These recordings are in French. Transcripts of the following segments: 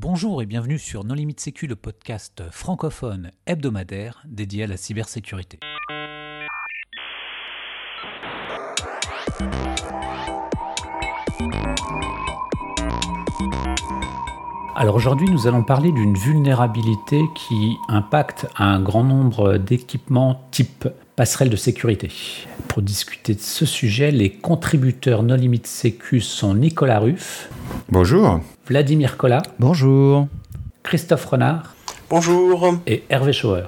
Bonjour et bienvenue sur Non Limite Sécu, le podcast francophone hebdomadaire dédié à la cybersécurité. Alors aujourd'hui, nous allons parler d'une vulnérabilité qui impacte un grand nombre d'équipements type passerelle de sécurité. Pour discuter de ce sujet, les contributeurs Non Limite Sécu sont Nicolas Ruff. Bonjour. Vladimir Collat. Bonjour. Christophe Renard. Bonjour. Et Hervé Schauer.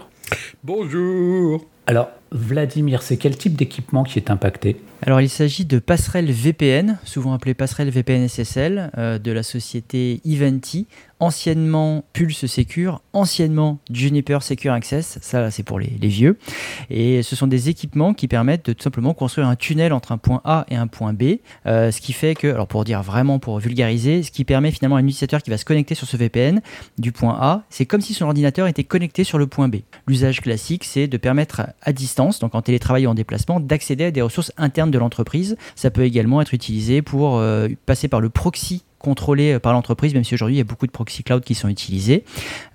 Bonjour. Alors, Vladimir, c'est quel type d'équipement qui est impacté? Alors, il s'agit de passerelle VPN, souvent appelée passerelle VPN SSL, euh, de la société Eventi, anciennement Pulse Secure, anciennement Juniper Secure Access, ça c'est pour les, vieux. Et ce sont des équipements qui permettent de tout simplement construire un tunnel entre un point A et un point B, euh, ce qui fait que, alors pour dire vraiment, pour vulgariser, ce qui permet finalement à un utilisateur qui va se connecter sur ce VPN du point A, c'est comme si son ordinateur était connecté sur le point B. L'usage classique, c'est de permettre à distance, donc en télétravail ou en déplacement, d'accéder à des ressources internes de l'entreprise. Ça peut également être utilisé pour euh, passer par le proxy contrôlé euh, par l'entreprise, même si aujourd'hui il y a beaucoup de proxy cloud qui sont utilisés.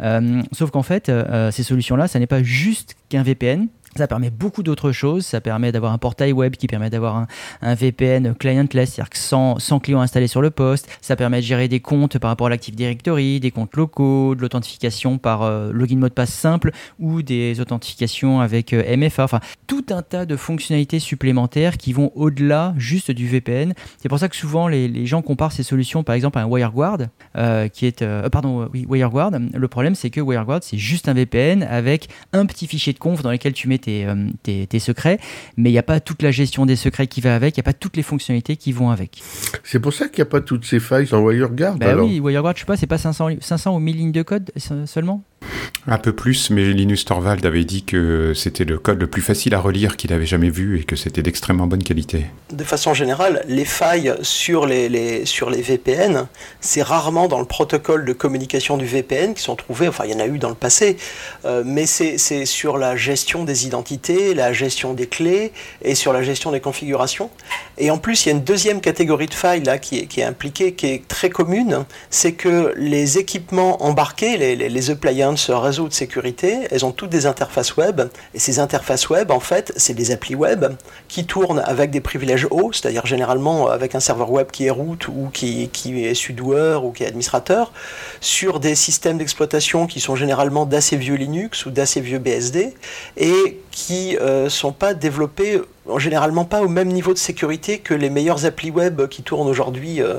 Euh, sauf qu'en fait, ces solutions-là, ça n'est pas juste qu'un VPN, ça permet beaucoup d'autres choses. Ça permet d'avoir un portail web qui permet d'avoir un, VPN clientless, c'est-à-dire sans, sans client installé sur le poste. Ça permet de gérer des comptes par rapport à l'Active Directory, des comptes locaux, de l'authentification par euh, login mot de passe simple ou des authentifications avec euh, MFA. Enfin, tout un tas de fonctionnalités supplémentaires qui vont au-delà juste du VPN. C'est pour ça que souvent les, les, gens comparent ces solutions, par exemple, à un WireGuard, euh, qui est, pardon, oui, WireGuard. Le problème, c'est que WireGuard, c'est juste un VPN avec un petit fichier de conf dans lequel tu mets euh, tes, secrets, mais il n'y a pas toute la gestion des secrets qui va avec, il n'y a pas toutes les fonctionnalités qui vont avec. C'est pour ça qu'il n'y a pas toutes ces failles en WireGuard bah oui, WireGuard, je sais pas, c'est pas 500, 500 ou 1000 lignes de code seulement? Un peu plus, mais Linus Torvald avait dit que c'était le code le plus facile à relire qu'il avait jamais vu et que c'était d'extrêmement bonne qualité. De façon générale, les failles sur les, sur les VPN, c'est rarement dans le protocole de communication du VPN qui sont trouvées, enfin il y en a eu dans le passé, euh, mais c'est sur la gestion des identités, la gestion des clés et sur la gestion des configurations. Et en plus, il y a une deuxième catégorie de failles là qui est, qui est impliquée, qui est très commune, c'est que les équipements embarqués, les, les, les appliances, ce réseau de sécurité, elles ont toutes des interfaces web. Et ces interfaces web, en fait, c'est des applis web qui tournent avec des privilèges hauts, c'est-à-dire généralement avec un serveur web qui est root ou qui, est sudoueur ou qui est administrateur, sur des systèmes d'exploitation qui sont généralement d'assez vieux Linux ou d'assez vieux BSD et qui ne euh, sont pas développés généralement pas au même niveau de sécurité que les meilleures applis web qui tournent aujourd'hui euh,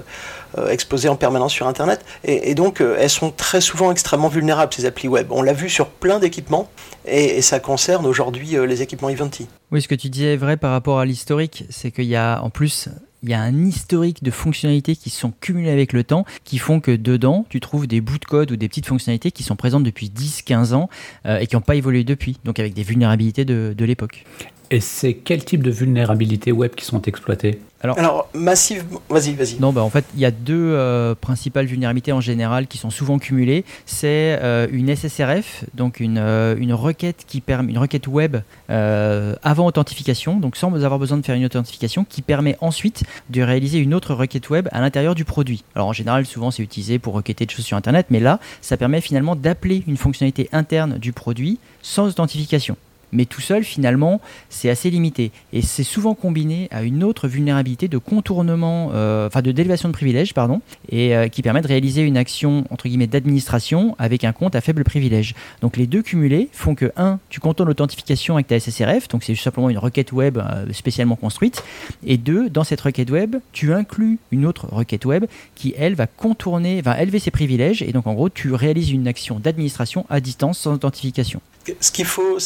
euh, exposées en permanence sur Internet. Et, donc, euh, elles sont très souvent extrêmement vulnérables, ces applis web. On l'a vu sur plein d'équipements, et, ça concerne aujourd'hui les équipements Ivanti. Oui, ce que tu disais est vrai par rapport à l'historique, c'est qu'il y a en plus il y a un historique de fonctionnalités qui sont cumulées avec le temps, qui font que dedans, tu trouves des bouts de code ou des petites fonctionnalités qui sont présentes depuis 10-15 ans et qui n'ont pas évolué depuis, donc avec des vulnérabilités de l'époque. Et c'est quel type de vulnérabilités web qui sont exploitées alors, Alors, massive, vas-y, vas-y. Non, bah en fait, il y a deux euh, principales vulnérabilités en général qui sont souvent cumulées. C'est euh, une SSRF, donc une, euh, une requête qui permet, une requête web avant authentification, donc sans avoir besoin de faire une authentification, qui permet ensuite de réaliser une autre requête web à l'intérieur du produit. Alors en général, souvent c'est utilisé pour requêter des choses sur Internet, mais là, ça permet finalement d'appeler une fonctionnalité interne du produit sans authentification mais tout seul finalement c'est assez limité et c'est souvent combiné à une autre vulnérabilité de contournement, euh, enfin de délévation de privilèges pardon, et euh, qui permet de réaliser une action entre guillemets d'administration avec un compte à faible privilège. Donc les deux cumulés font que 1. tu contournes l'authentification avec ta SSRF, donc c'est simplement une requête web euh, spécialement construite, et 2. dans cette requête web tu inclus une autre requête web qui elle va contourner, va élever ses privilèges et donc en gros tu réalises une action d'administration à distance sans authentification ce qu'il faut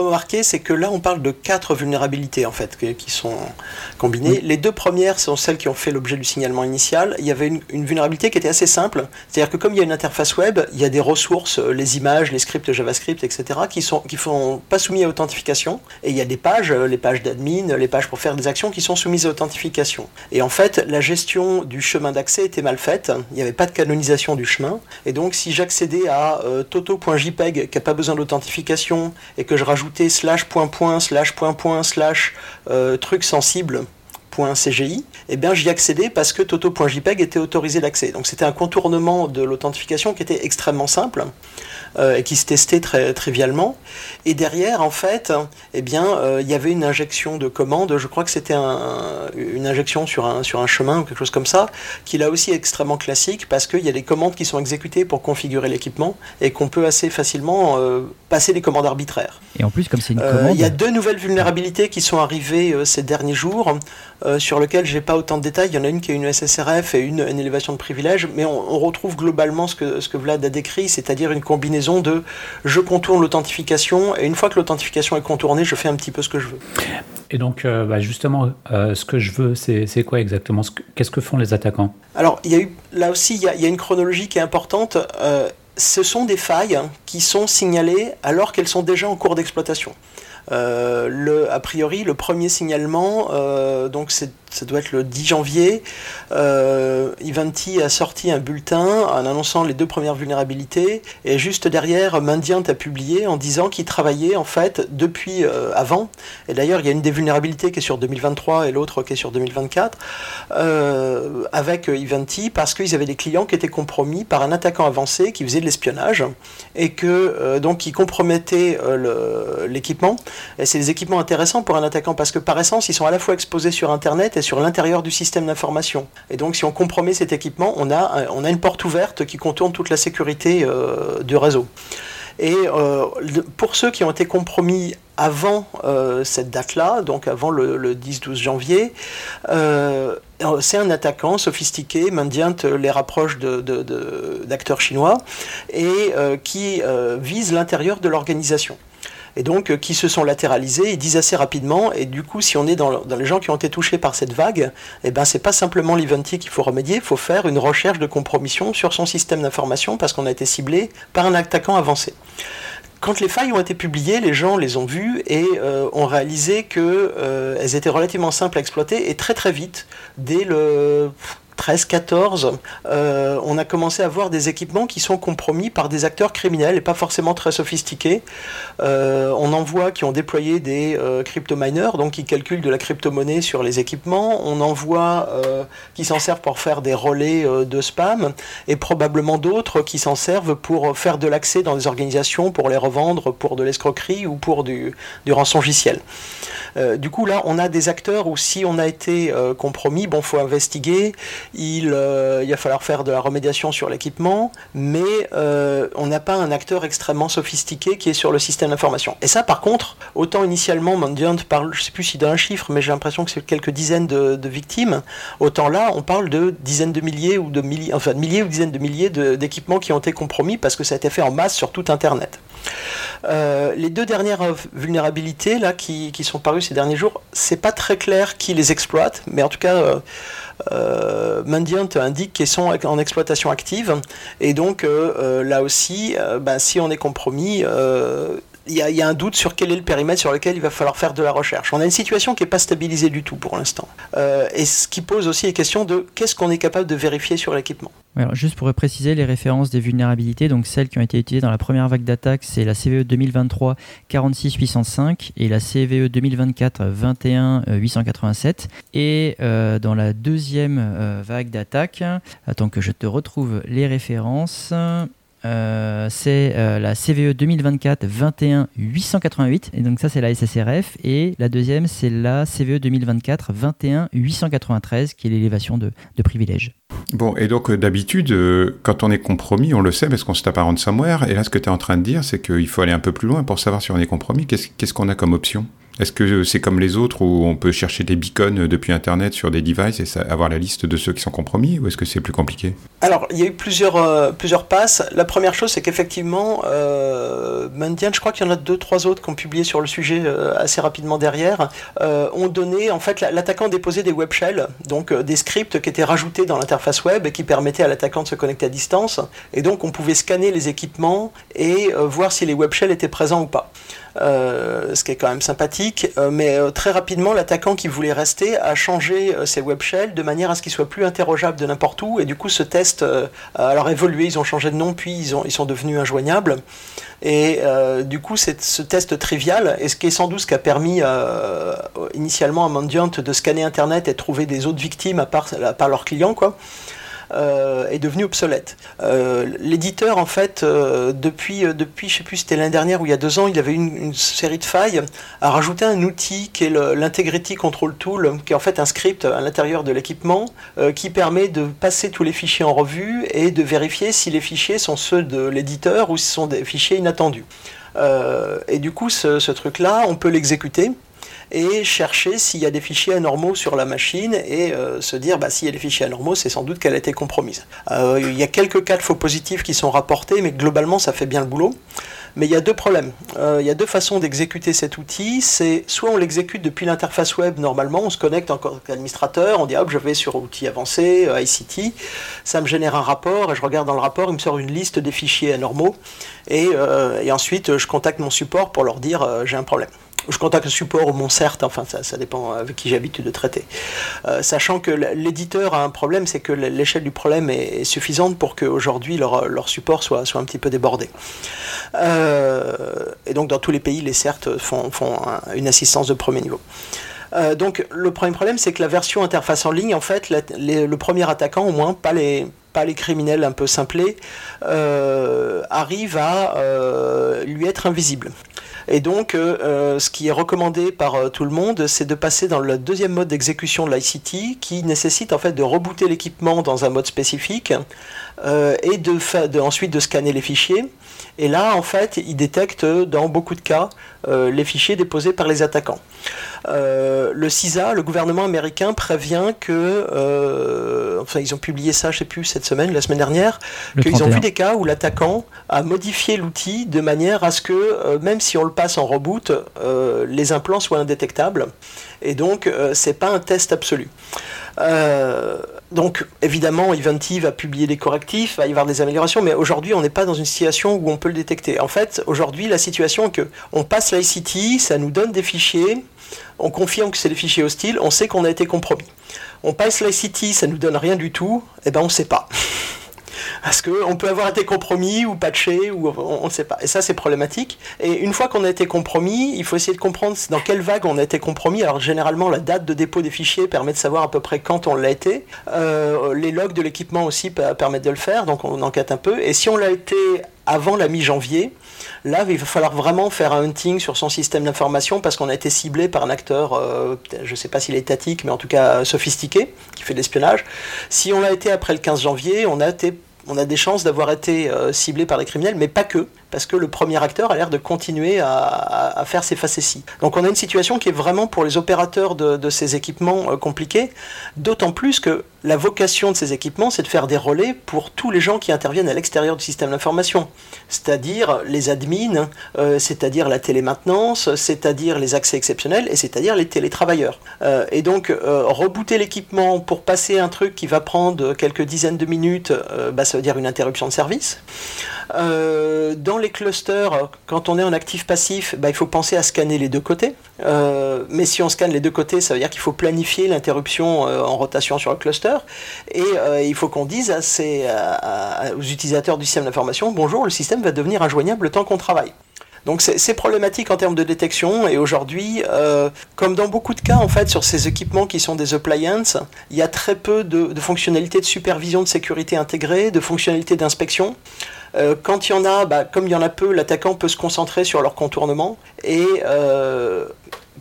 remarquer, c'est que là, on parle de quatre vulnérabilités en fait qui sont combinées. Les deux premières sont celles qui ont fait l'objet du signalement initial. Il y avait une, vulnérabilité qui était assez simple, c'est-à-dire que comme il y a une interface web, il y a des ressources, euh, les images, les scripts JavaScript, etc., qui sont qui font pas soumis à authentification. Et il y a des pages, euh, les pages d'admin, les pages pour faire des actions qui sont soumises à authentification. Et en fait, la gestion du chemin d'accès était mal faite. Il n'y avait pas de canonisation du chemin. Et donc, si j'accédais à euh, toto.jpeg qui n'a pas besoin d'authentification et que je slash point point slash point point slash euh, truc sensible toto.cgi, eh bien j'y accédais parce que toto.jpeg était autorisé d'accès. Donc c'était un contournement de l'authentification qui était extrêmement simple. Euh, et qui se testait très trivialement. Et derrière, en fait, eh bien, euh, il y avait une injection de commande. Je crois que c'était une injection sur un, sur un chemin ou quelque chose comme ça, qui là aussi est extrêmement classique parce qu'il y a des commandes qui sont exécutées pour configurer l'équipement et qu'on peut assez facilement euh, passer des commandes arbitraires. Et en plus, comme c'est une commande. Il y a deux nouvelles vulnérabilités qui sont arrivées ces derniers jours, sur lesquelles j'ai pas autant de détails. Il y en a une qui est une SSRF et une, une élévation de privilèges, mais on, on retrouve globalement ce que, ce que Vlad a décrit, c'est-à-dire une combinaison de je contourne l'authentification et une fois que l'authentification est contournée, je fais un petit peu ce que je veux. Et donc, euh, bah, justement, euh, ce que je veux, c'est quoi exactement Qu'est-ce que font les attaquants? Alors, il y a eu, là aussi, il y, a, une chronologie qui est importante. Euh, ce sont des failles qui sont signalées alors qu'elles sont déjà en cours d'exploitation. Le, a priori, le premier signalement, donc c'est ça doit être le 10 janvier, euh, Ivanti a sorti un bulletin en annonçant les deux premières vulnérabilités, et juste derrière, Mandiant a publié en disant qu'il travaillait en fait depuis euh, avant, et d'ailleurs il y a une des vulnérabilités qui est sur 2023 et l'autre qui est sur 2024, euh, avec Ivanti, parce qu'ils avaient des clients qui étaient compromis par un attaquant avancé qui faisait de l'espionnage, et que donc qui compromettait l'équipement, et c'est des équipements intéressants pour un attaquant, parce que par essence, ils sont à la fois exposés sur Internet, sur l'intérieur du système d'information. Et donc si on compromet cet équipement, on a, a une porte ouverte qui contourne toute la sécurité euh, du réseau. Et euh, pour ceux qui ont été compromis avant euh, cette date-là, donc avant le, 10-12 janvier, c'est un attaquant sophistiqué, Mandiant les rapproche d'acteurs chinois, et qui vise l'intérieur de l'organisation et donc euh, qui se sont latéralisés, ils disent assez rapidement, et du coup si on est dans, les gens qui ont été touchés par cette vague, eh ben c'est pas simplement l'Eventi qu'il faut remédier, il faut faire une recherche de compromission sur son système d'information parce qu'on a été ciblé par un attaquant avancé. Quand les failles ont été publiées, les gens les ont vues et euh, ont réalisé qu'elles euh, étaient relativement simples à exploiter et très très vite, dès le 13, 14, euh, on a commencé à voir des équipements qui sont compromis par des acteurs criminels et pas forcément très sophistiqués. Euh, on en voit qui ont déployé des euh, crypto-miners, donc qui calculent de la crypto-monnaie sur les équipements. On en voit qui s'en servent pour faire des relais de spam et probablement d'autres qui s'en servent pour faire de l'accès dans des organisations, pour les revendre pour de l'escroquerie ou pour du, du rançongiciel. du coup, là, on a des acteurs où si on a été compromis, bon, faut investiguer il, euh, il va falloir faire de la remédiation sur l'équipement, mais euh, on n'a pas un acteur extrêmement sophistiqué qui est sur le système d'information. Et ça, par contre, autant initialement, Mandiant parle, je ne sais plus s'il donne un chiffre, mais j'ai l'impression que c'est quelques dizaines de, victimes, autant là, on parle de dizaines de milliers ou de milliers, enfin de milliers ou dizaines de milliers d'équipements qui ont été compromis parce que ça a été fait en masse sur tout Internet. Euh, les deux dernières vulnérabilités là qui, qui, sont parues ces derniers jours, c'est pas très clair qui les exploite, mais en tout cas, euh, Mandiant indique qu'ils sont en exploitation active. Et donc euh, euh, là aussi, ben, si on est compromis, il y, a un doute sur quel est le périmètre sur lequel il va falloir faire de la recherche. On a une situation qui n'est pas stabilisée du tout pour l'instant. et ce qui pose aussi les questions de qu'est-ce qu'on est capable de vérifier sur l'équipement. Alors juste pour préciser les références des vulnérabilités, donc celles qui ont été utilisées dans la première vague d'attaque, c'est la CVE 2023 46 805 et la CVE 2024 21 887. Et euh, dans la deuxième euh, vague d'attaque, attends que je te retrouve les références. Euh, c'est euh, la CVE 2024 21 888 et donc ça c'est la SSRF et la deuxième c'est la CVE 2024 21 893 qui est l'élévation de, de privilèges. Bon, et donc d'habitude, quand on est compromis, on le sait parce qu'on se tape un ransomware. Et là, ce que tu es en train de dire, c'est qu'il faut aller un peu plus loin pour savoir si on est compromis. Qu'est-ce qu'on a comme option? Est-ce que c'est comme les autres où on peut chercher des beacons depuis Internet sur des devices et avoir la liste de ceux qui sont compromis ou est-ce que c'est plus compliqué? Alors, il y a eu plusieurs, euh, plusieurs passes. La première chose, c'est qu'effectivement, euh, je crois qu'il y en a deux, trois autres qui ont publié sur le sujet euh, assez rapidement derrière, euh, ont donné, en fait, l'attaquant déposait des web shells, donc des scripts qui étaient rajoutés dans l'interface web qui permettaient à l'attaquant de se connecter à distance. Et donc, on pouvait scanner les équipements et voir si les web shells étaient présents ou pas. Ce qui est quand même sympathique. mais très rapidement, l'attaquant qui voulait rester a changé ses web shells de manière à ce qu'ils soient plus interrogeables de n'importe où. Et du coup, ce test a alors évolué. Ils ont changé de nom, puis ils sont devenus injoignables. Et du coup, c'est ce test trivial, et ce qui est sans doute ce qui a permis initialement à Mandiant de scanner Internet et de trouver des autres victimes à part, à part leurs clients, quoi. Euh, est devenu obsolète. Euh, l'éditeur, en fait, euh, depuis, depuis, je sais plus, c'était l'année dernière ou il y a deux ans, il avait une, une série de failles, a rajouté un outil qui est l'Integrity Control Tool, qui est en fait un script à l'intérieur de l'équipement qui permet de passer tous les fichiers en revue et de vérifier si les fichiers sont ceux de l'éditeur ou si ce sont des fichiers inattendus. et du coup, ce truc-là, on peut l'exécuter et chercher s'il y a des fichiers anormaux sur la machine et euh, se dire bah, s'il y a des fichiers anormaux, c'est sans doute qu'elle a été compromise. Euh, il y a quelques cas de faux positifs qui sont rapportés, mais globalement ça fait bien le boulot. Mais il y a deux problèmes. Euh, il y a deux façons d'exécuter cet outil. C'est soit on l'exécute depuis l'interface web normalement, on se connecte en tant qu'administrateur, on dit hop, je vais sur outil avancé, ICT, ça me génère un rapport et je regarde dans le rapport, il me sort une liste des fichiers anormaux et, et ensuite je contacte mon support pour leur dire j'ai un problème je contacte le support ou mon CERT, enfin ça, dépend avec qui j'ai l'habitude de traiter. Euh, sachant que l'éditeur a un problème, c'est que l'échelle du problème est, suffisante pour qu'aujourd'hui leur, leur, support soit, un petit peu débordé. Euh, et donc dans tous les pays, les CERT font, font une assistance de premier niveau. Euh, donc le premier problème, c'est que la version interface en ligne, en fait, le premier attaquant, au moins, pas les, pas les criminels un peu simplés, arrive à lui être invisible. Et donc, euh, euh, ce qui est recommandé par euh, tout le monde, c'est de passer dans le deuxième mode d'exécution de l'ICT, qui nécessite en fait de rebooter l'équipement dans un mode spécifique et de, ensuite de scanner les fichiers. Et là, en fait, il détecte dans beaucoup de cas les fichiers déposés par les attaquants. Euh, le CISA, le gouvernement américain, prévient que, euh, enfin ils ont publié ça, je sais plus, cette semaine, la semaine dernière, qu'ils ont vu des cas où l'attaquant a modifié l'outil de manière à ce que, euh, même si on le passe en reboot, les implants soient indétectables. Et donc, c'est pas un test absolu. Donc, évidemment, Eventy va publier des correctifs, va y avoir des améliorations, mais aujourd'hui, on n'est pas dans une situation où on peut le détecter. En fait, aujourd'hui, la situation est que on passe l'ICT, ça nous donne des fichiers, on confirme que c'est des fichiers hostiles, on sait qu'on a été compromis. On passe l'ICT, ça nous donne rien du tout, et eh ben on ne sait pas. Parce qu'on peut avoir été compromis ou patché, ou on ne sait pas. Et ça, c'est problématique. Et une fois qu'on a été compromis, il faut essayer de comprendre dans quelle vague on a été compromis. Alors, généralement, la date de dépôt des fichiers permet de savoir à peu près quand on l'a été. Euh, les logs de l'équipement aussi permettent de le faire, donc on enquête un peu. Et si on l'a été avant la mi-janvier, Là, il va falloir vraiment faire un hunting sur son système d'information parce qu'on a été ciblé par un acteur, euh, je ne sais pas s'il est étatique, mais en tout cas sophistiqué, qui fait de l'espionnage. Si on l'a été après le 15 janvier, on a été on a des chances d'avoir été euh, ciblé par des criminels, mais pas que, parce que le premier acteur a l'air de continuer à, faire ses facéties. Donc on a une situation qui est vraiment pour les opérateurs de, ces équipements euh, compliquée, d'autant plus que la vocation de ces équipements, c'est de faire des relais pour tous les gens qui interviennent à l'extérieur du système d'information, c'est-à-dire les admins, euh, c'est-à-dire la télémaintenance, c'est-à-dire les accès exceptionnels, et c'est-à-dire les télétravailleurs. et donc rebooter l'équipement pour passer un truc qui va prendre quelques dizaines de minutes, bah, ça veut dire une interruption de service. Euh, dans les clusters, quand on est en actif passif, bah, il faut penser à scanner les deux côtés. Euh, mais si on scanne les deux côtés, ça veut dire qu'il faut planifier l'interruption euh, en rotation sur le cluster. Et il faut qu'on dise aux utilisateurs du système d'information, bonjour, le système va devenir injoignable le temps qu'on travaille. Donc c'est problématique en termes de détection et aujourd'hui, comme dans beaucoup de cas en fait sur ces équipements qui sont des appliances, il y a très peu de, de fonctionnalités de supervision de sécurité intégrées, de fonctionnalités d'inspection. Euh, quand il y en a, bah, comme il y en a peu, l'attaquant peut se concentrer sur leur contournement. Et euh,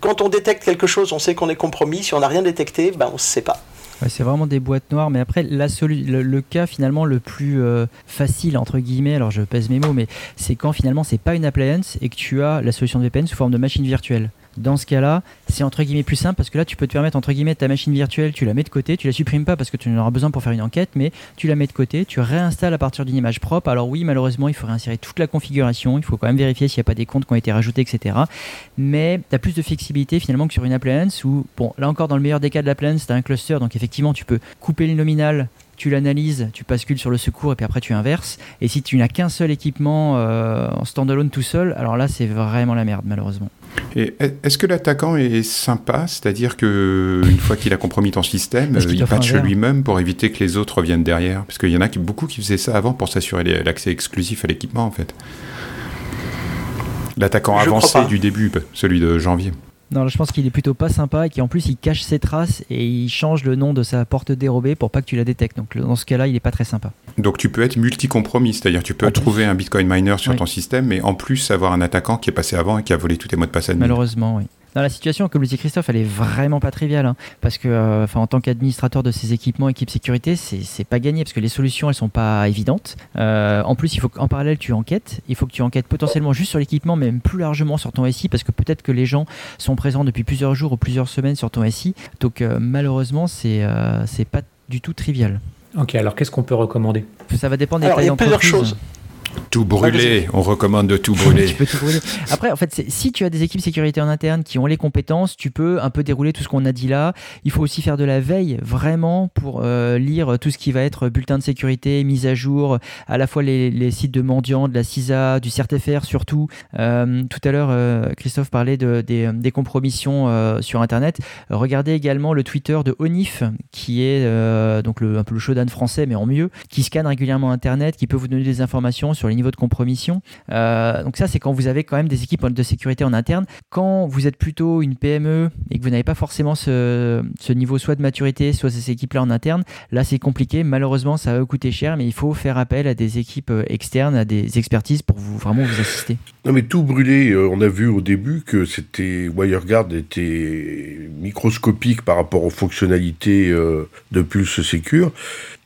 quand on détecte quelque chose, on sait qu'on est compromis. Si on n'a rien détecté, bah, on ne sait pas. c'est vraiment des boîtes noires, mais après, le, cas finalement le plus euh, facile, entre guillemets, alors je pèse mes mots, mais c'est quand finalement c'est pas une appliance et que tu as la solution de VPN sous forme de machine virtuelle. Dans ce cas-là, c'est entre guillemets plus simple parce que là, tu peux te permettre entre guillemets ta machine virtuelle, tu la mets de côté, tu la supprimes pas parce que tu en auras besoin pour faire une enquête, mais tu la mets de côté, tu réinstalles à partir d'une image propre. Alors oui, malheureusement, il faut réinsérer toute la configuration, il faut quand même vérifier s'il n'y a pas des comptes qui ont été rajoutés, etc. Mais tu as plus de flexibilité finalement que sur une appliance où, bon, là encore, dans le meilleur des cas de l'appliance, tu as un cluster, donc effectivement, tu peux couper le nominal tu l'analyses, tu bascules sur le secours et puis après tu inverses. Et si tu n'as qu'un seul équipement en standalone tout seul, alors là c'est vraiment la merde malheureusement. Et est-ce que l'attaquant est sympa? C'est-à-dire que une fois qu'il a compromis ton système, il patche lui-même pour éviter que les autres viennent derrière? Parce qu'il y en a beaucoup qui faisaient ça avant pour s'assurer l'accès exclusif à l'équipement en fait. L'attaquant avancé du début, celui de janvier. Non, je pense qu'il est plutôt pas sympa et qu'en plus il cache ses traces et il change le nom de sa porte dérobée pour pas que tu la détectes. Donc dans ce cas-là, il est pas très sympa. Donc tu peux être multi-compromis, c'est-à-dire tu peux trouver un Bitcoin miner sur ton système, mais en plus avoir un attaquant qui est passé avant et qui a volé tous tes mots de passe admin. Malheureusement, oui dans la situation, comme le dit Christophe, elle est vraiment pas triviale. Hein, parce que, euh, en tant qu'administrateur de ces équipements, équipe sécurité, c'est pas gagné parce que les solutions, elles sont pas évidentes. Euh, en plus, il faut qu'en parallèle, tu enquêtes. Il faut que tu enquêtes potentiellement juste sur l'équipement, mais même plus largement sur ton SI, parce que peut-être que les gens sont présents depuis plusieurs jours ou plusieurs semaines sur ton SI. Donc, euh, malheureusement, c'est c'est pas du tout trivial. Ok, alors qu'est-ce qu'on peut recommander? Ça va dépendre des tailles Il y a plusieurs choses. Tout brûler, on recommande de tout brûler. tu peux tout brûler. Après, en fait, si tu as des équipes sécurité en interne qui ont les compétences, tu peux un peu dérouler tout ce qu'on a dit là. Il faut aussi faire de la veille, vraiment, pour euh, lire tout ce qui va être bulletin de sécurité, mise à jour, à la fois les, sites de mendiants, de la CISA, du CERTFR surtout. Euh, tout à l'heure, euh, Christophe parlait de, des, compromissions sur Internet. Regardez également le Twitter de Onif, qui est donc le, un peu le showdown français, mais en mieux, qui scanne régulièrement Internet, qui peut vous donner des informations sur les niveaux de compromission. Euh, donc ça, c'est quand vous avez quand même des équipes de sécurité en interne. Quand vous êtes plutôt une PME et que vous n'avez pas forcément ce, niveau soit de maturité, soit ces équipes-là en interne, là c'est compliqué. Malheureusement, ça va coûter cher, mais il faut faire appel à des équipes euh, externes, à des expertises pour vous vraiment vous assister. Non mais tout brûlé, euh, on a vu au début que c'était WireGuard était microscopique par rapport aux fonctionnalités de Pulse Secure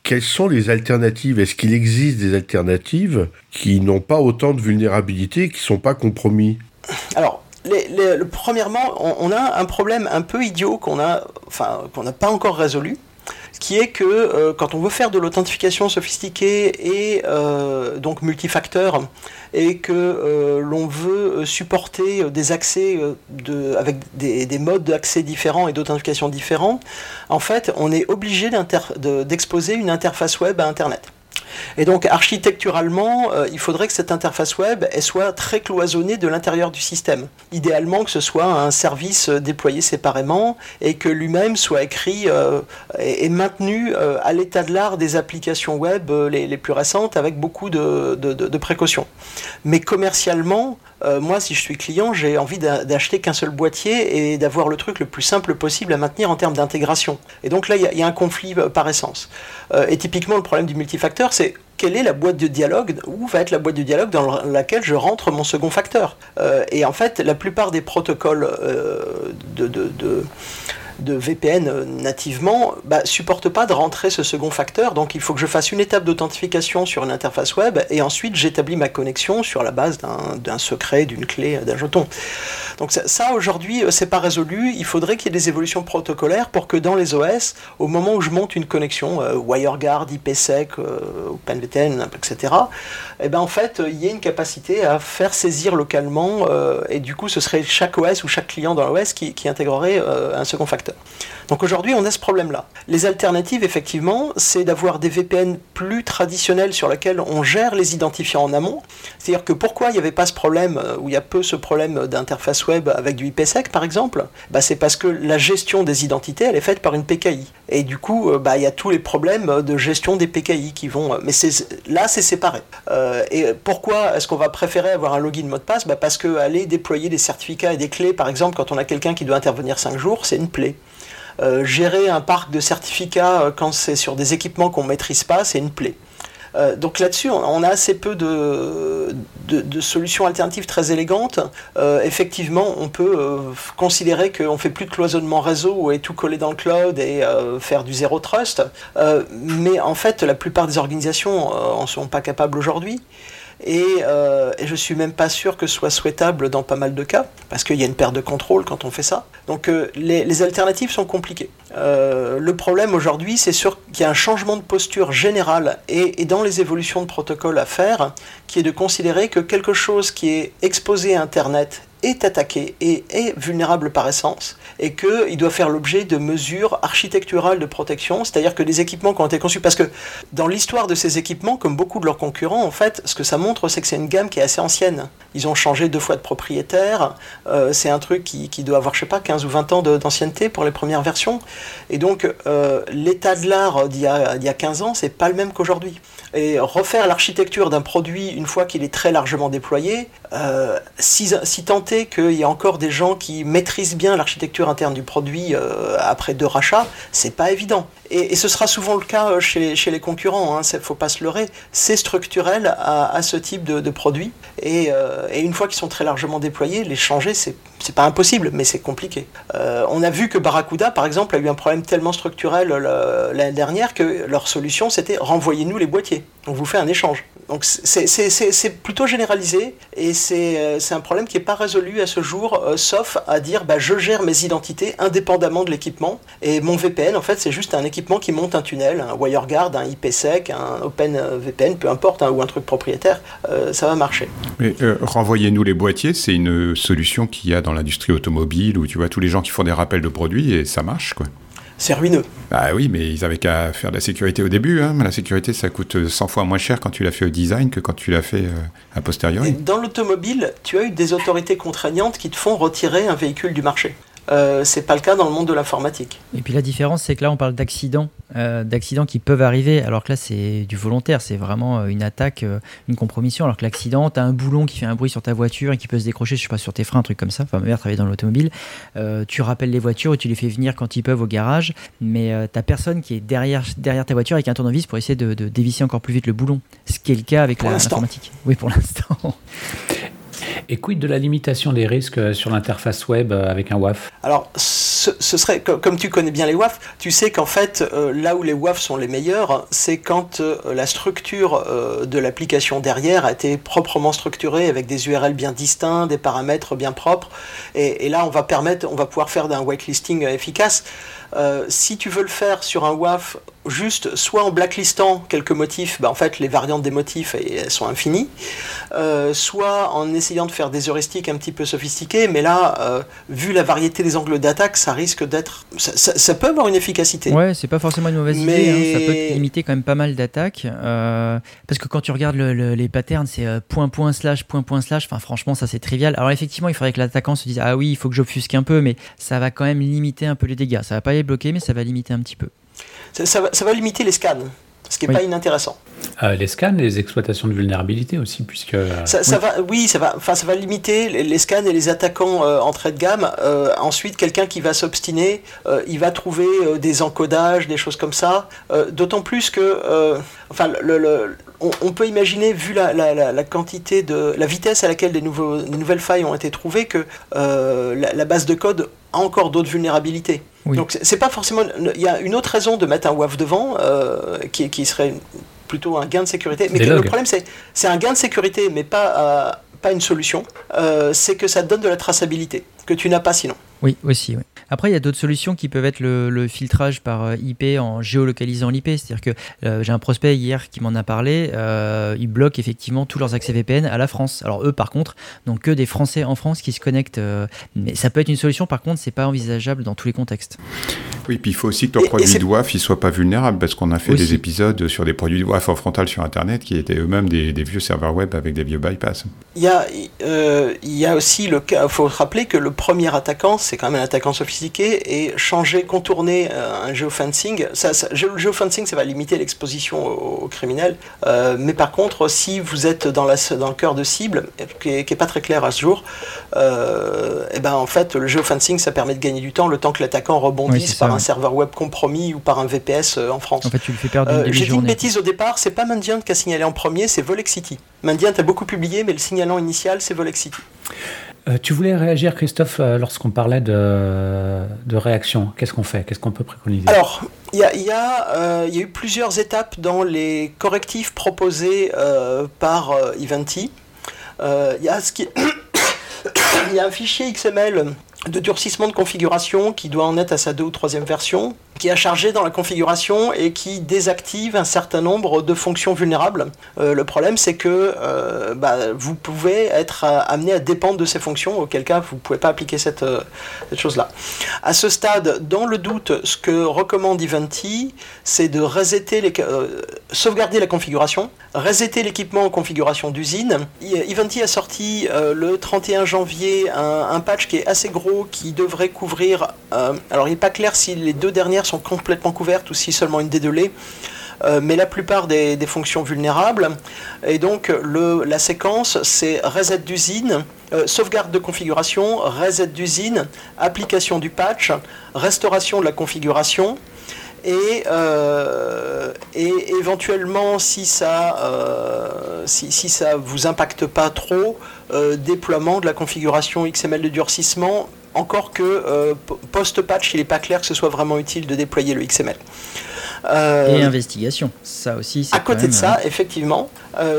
quelles sont les alternatives? Est-ce qu'il existe des alternatives qui n'ont pas autant de vulnérabilité, qui ne sont pas compromis? Alors, premièrement, on, a un problème un peu idiot qu'on a, enfin, qu'on n'a pas encore résolu qui est que euh, quand on veut faire de l'authentification sophistiquée et euh, donc multifacteur, et que euh, l'on veut supporter des accès avec des modes d'accès différents et d'authentification différents, en fait, on est obligé d'exposer une interface web à Internet. Et donc architecturalement, euh, il faudrait que cette interface web soit très cloisonnée de l'intérieur du système. Idéalement que ce soit un service euh, déployé séparément et que lui-même soit écrit euh, et, maintenu à l'état de l'art des applications web les, plus récentes avec beaucoup de précautions. Mais commercialement, moi, si je suis client, j'ai envie d'acheter qu'un seul boîtier et d'avoir le truc le plus simple possible à maintenir en termes d'intégration. Et donc là, il y, a un conflit par essence. Et typiquement, le problème du multifacteur, c'est quelle est la boîte de dialogue, où va être la boîte de dialogue dans laquelle je rentre mon second facteur. et en fait, la plupart des protocoles de, de de VPN euh, nativement bah, supporte pas de rentrer ce second facteur. Donc il faut que je fasse une étape d'authentification sur une interface web et ensuite j'établis ma connexion sur la base d'un secret, d'une clé, d'un jeton. Donc ça, aujourd'hui, euh, c'est pas résolu. Il faudrait qu'il y ait des évolutions protocolaires pour que dans les OS, au moment où je monte une connexion, euh, WireGuard, IPsec, euh, etc., et ben en fait, il y ait une capacité à faire saisir localement, et du coup, ce serait chaque OS ou chaque client dans l'OS qui intégrerait un second facteur. Donc aujourd'hui, on a ce problème-là. Les alternatives, effectivement, c'est d'avoir des VPN plus traditionnels sur lesquels on gère les identifiants en amont. C'est-à-dire que pourquoi il n'y avait pas ce problème, ou il y a peu ce problème d'interface web avec du IPsec par exemple, bah, c'est parce que la gestion des identités elle est faite par une PKI. Et du coup, euh, bah, il y a tous les problèmes de gestion des PKI qui vont. Euh, mais là, c'est séparé. Euh, et pourquoi est-ce qu'on va préférer avoir un login mot de passe? Bah, Parce que aller déployer des certificats et des clés, par exemple, quand on a quelqu'un qui doit intervenir 5 jours, c'est une plaie. Gérer un parc de certificats quand c'est sur des équipements qu'on ne maîtrise pas, c'est une plaie. Euh, donc là-dessus, on, a assez peu de, solutions alternatives très élégantes. Euh, effectivement, on peut euh, considérer qu'on fait plus de cloisonnement réseau et tout coller dans le cloud et faire du zéro trust. mais en fait, la plupart des organisations en sont pas capables aujourd'hui. Euh, et, je suis même pas sûr que ce soit souhaitable dans pas mal de cas, parce qu'il y a une perte de contrôle quand on fait ça. Donc euh, les, alternatives sont compliquées. Euh, le problème aujourd'hui, c'est qu'il y a un changement de posture générale et, dans les évolutions de protocole à faire, qui est de considérer que quelque chose qui est exposé à Internet est attaqué et est vulnérable par essence et qu'il doit faire l'objet de mesures architecturales de protection, c'est-à-dire que les équipements qui ont été conçus, parce que dans l'histoire de ces équipements, comme beaucoup de leurs concurrents, en fait, ce que ça montre, c'est que c'est une gamme qui est assez ancienne. Ils ont changé deux fois de propriétaire, euh, c'est un truc qui, qui, doit avoir, je sais pas, 15 ou 20 ans d'ancienneté pour les premières versions, et donc euh, l'état de l'art d'il y, y, a 15 ans, c'est pas le même qu'aujourd'hui. Et refaire l'architecture d'un produit une fois qu'il est très largement déployé, euh, si, si tant est qu'il y a encore des gens qui maîtrisent bien l'architecture interne du produit euh, après deux rachats, c'est pas évident. Et, ce sera souvent le cas chez, les concurrents, il hein, ne faut pas se leurrer. C'est structurel à, ce type de, produit. Et, et, une fois qu'ils sont très largement déployés, les changer, c'est c'est pas impossible, mais c'est compliqué. Euh, on a vu que Barracuda, par exemple, a eu un problème tellement structurel l'année dernière que leur solution c'était renvoyez-nous les boîtiers, on vous fait un échange. Donc c'est plutôt généralisé et c'est un problème qui n'est pas résolu à ce jour, euh, sauf à dire bah, je gère mes identités indépendamment de l'équipement et mon VPN en fait c'est juste un équipement qui monte un tunnel, un WireGuard, un IPsec, un OpenVPN, peu importe, hein, ou un truc propriétaire, euh, ça va marcher. Mais euh, renvoyez-nous les boîtiers, c'est une solution qu'il y a dans l'industrie automobile où tu vois tous les gens qui font des rappels de produits et ça marche quoi. C'est ruineux. Ah oui, mais ils avaient qu'à faire de la sécurité au début. Hein. La sécurité, ça coûte 100 fois moins cher quand tu l'as fait au design que quand tu l'as fait euh, a posteriori. Et dans l'automobile, tu as eu des autorités contraignantes qui te font retirer un véhicule du marché. Euh, c'est pas le cas dans le monde de l'informatique. Et puis la différence, c'est que là, on parle d'accidents, euh, d'accidents qui peuvent arriver, alors que là, c'est du volontaire, c'est vraiment euh, une attaque, une compromission. Alors que l'accident, tu as un boulon qui fait un bruit sur ta voiture et qui peut se décrocher, je sais pas, sur tes freins, un truc comme ça. Enfin, ma mère travaillait dans l'automobile. Euh, tu rappelles les voitures et tu les fais venir quand ils peuvent au garage, mais t'as personne qui est derrière, derrière ta voiture avec un tournevis pour essayer de, de dévisser encore plus vite le boulon. Ce qui est le cas avec l'informatique. Oui, pour l'instant. Et quid de la limitation des risques sur l'interface web avec un WAF Alors, ce, serait, comme tu connais bien les WAF, tu sais qu'en fait, euh, là où les WAF sont les meilleurs, c'est quand euh, la structure euh, de l'application derrière a été proprement structurée avec des URL bien distincts, des paramètres bien propres. Et, là, on va, permettre, on va pouvoir faire d'un whitelisting efficace. Euh, si tu veux le faire sur un WAF juste soit en blacklistant quelques motifs, bah en fait les variantes des motifs elles sont infinies, euh, soit en essayant de faire des heuristiques un petit peu sophistiquées, mais là, euh, vu la variété des angles d'attaque, ça risque d'être... Ça, ça, ça, peut avoir une efficacité. Ouais, c'est pas forcément une mauvaise mais... idée, hein. ça peut limiter quand même pas mal d'attaques, euh, parce que quand tu regardes le, le, les patterns, c'est point point slash point point slash, enfin franchement ça c'est trivial. Alors effectivement il faudrait que l'attaquant se dise ah oui il faut que j'obfusque un peu, mais ça va quand même limiter un peu les dégâts, ça va pas les bloquer, mais ça va limiter un petit peu. Ça, ça, va, ça va, limiter les scans, ce qui n'est oui. pas inintéressant. Euh, les scans, les exploitations de vulnérabilité aussi, puisque. Ça, ça oui. va, oui, ça va, enfin, ça va limiter les, les scans et les attaquants euh, entrée de gamme. Euh, ensuite, quelqu'un qui va s'obstiner, euh, il va trouver euh, des encodages, des choses comme ça. Euh, d'autant plus que, enfin, le, le on, on, peut imaginer, vu la, la, la, la, quantité de, la vitesse à laquelle des, nouveaux, des nouvelles failles ont été trouvées, que la, base de code a encore d'autres vulnérabilités. Oui. Donc c'est pas forcément. Il y a une autre raison de mettre un WAF devant, euh, qui, qui, serait plutôt un gain de sécurité. Mais le problème, c'est c'est un gain de sécurité, mais pas, euh, pas une solution. Euh, c'est que ça te donne de la traçabilité, que tu n'as pas sinon. Oui, aussi. Oui. Après, il y a d'autres solutions qui peuvent être le, le filtrage par IP en géolocalisant l'IP. C'est-à-dire que euh, j'ai un prospect hier qui m'en a parlé. Euh, ils bloquent effectivement tous leurs accès VPN à la France. Alors eux, par contre, n'ont que des Français en France qui se connectent. Euh, mais ça peut être une solution. Par contre, c'est pas envisageable dans tous les contextes. Oui, puis il faut aussi que ton et, produit de WAF ne soit pas vulnérable parce qu'on a fait aussi. des épisodes sur des produits de WAF en frontal sur Internet qui étaient eux-mêmes des, des, vieux serveurs web avec des vieux bypass. Il y a, euh, il y a aussi le cas. Il faut se rappeler que le premier attaquant, c'est quand même un attaquant sophistiqué et changer, contourner euh, un geofencing, ça, ça, le geofencing, ça va limiter l'exposition aux, aux, criminels. Euh, mais par contre, si vous êtes dans, la, dans le cœur de cible, qui n'est pas très clair à ce jour, euh, et ben en fait, le geofencing, ça permet de gagner du temps, le temps que l'attaquant rebondisse oui, par ça, un serveur web compromis ou par un VPS euh, en France. En fait, tu le fais perdre une J'ai dit une bêtise au départ, c'est pas Mandiant qui a signalé en premier, c'est Volexity. Mandiant a beaucoup publié, mais le signalant initial, c'est Volexity. Euh, tu voulais réagir, Christophe, euh, lorsqu'on parlait de, de réaction. Qu'est-ce qu'on fait? Qu'est-ce qu'on peut préconiser? Alors, il y, y, y a, eu plusieurs étapes dans les correctifs proposés euh, par Eventy. Il y y a un fichier XML de durcissement de configuration qui doit en être à sa deux ou troisième version, qui est chargé dans la configuration et qui désactive un certain nombre de fonctions vulnérables. Euh, le problème, c'est que euh, bah, vous pouvez être amené à dépendre de ces fonctions, auquel cas vous ne pouvez pas appliquer cette, euh, chose-là. À ce stade, dans le doute, ce que recommande Eventy, c'est de resetter les, sauvegarder la configuration, resetter l'équipement en configuration d'usine. Eventy a sorti le 31 janvier un, patch qui est assez gros, qui devrait couvrir... alors il n'est pas clair si les deux dernières sont complètement couvertes ou si seulement une dédelée. Euh, mais la plupart des, fonctions vulnérables. Et donc la séquence, c'est reset d'usine, euh, sauvegarde de configuration, reset d'usine, application du patch, restauration de la configuration. Et, euh, et éventuellement, si ça, si, si, ça vous impacte pas trop, déploiement de la configuration XML de durcissement encore que euh, post-patch, il n'est pas clair que ce soit vraiment utile de déployer le XML. Euh, et investigation, ça aussi. À côté de ça, euh, effectivement,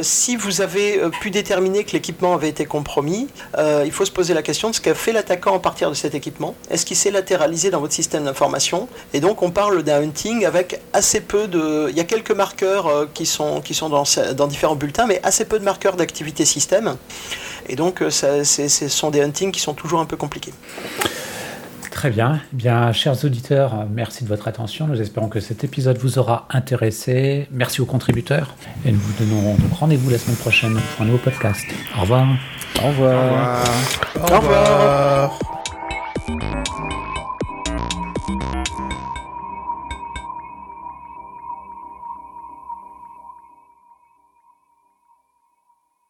si vous avez pu déterminer que l'équipement avait été compromis, il faut se poser la question de ce qu'a fait l'attaquant à partir de cet équipement. Est-ce qu'il s'est latéralisé dans votre système d'information? Et donc on parle d'un hunting avec assez peu de... Il y a quelques marqueurs qui sont, qui sont dans, dans différents bulletins, mais assez peu de marqueurs d'activité système. Et donc, euh, ça, ce sont des huntings qui sont toujours un peu compliqués. Très bien. Eh bien, chers auditeurs, merci de votre attention. Nous espérons que cet épisode vous aura intéressé. Merci aux contributeurs. Et nous vous donnons rendez-vous la semaine prochaine pour un nouveau podcast. Au revoir. Au revoir. Au revoir. Au revoir.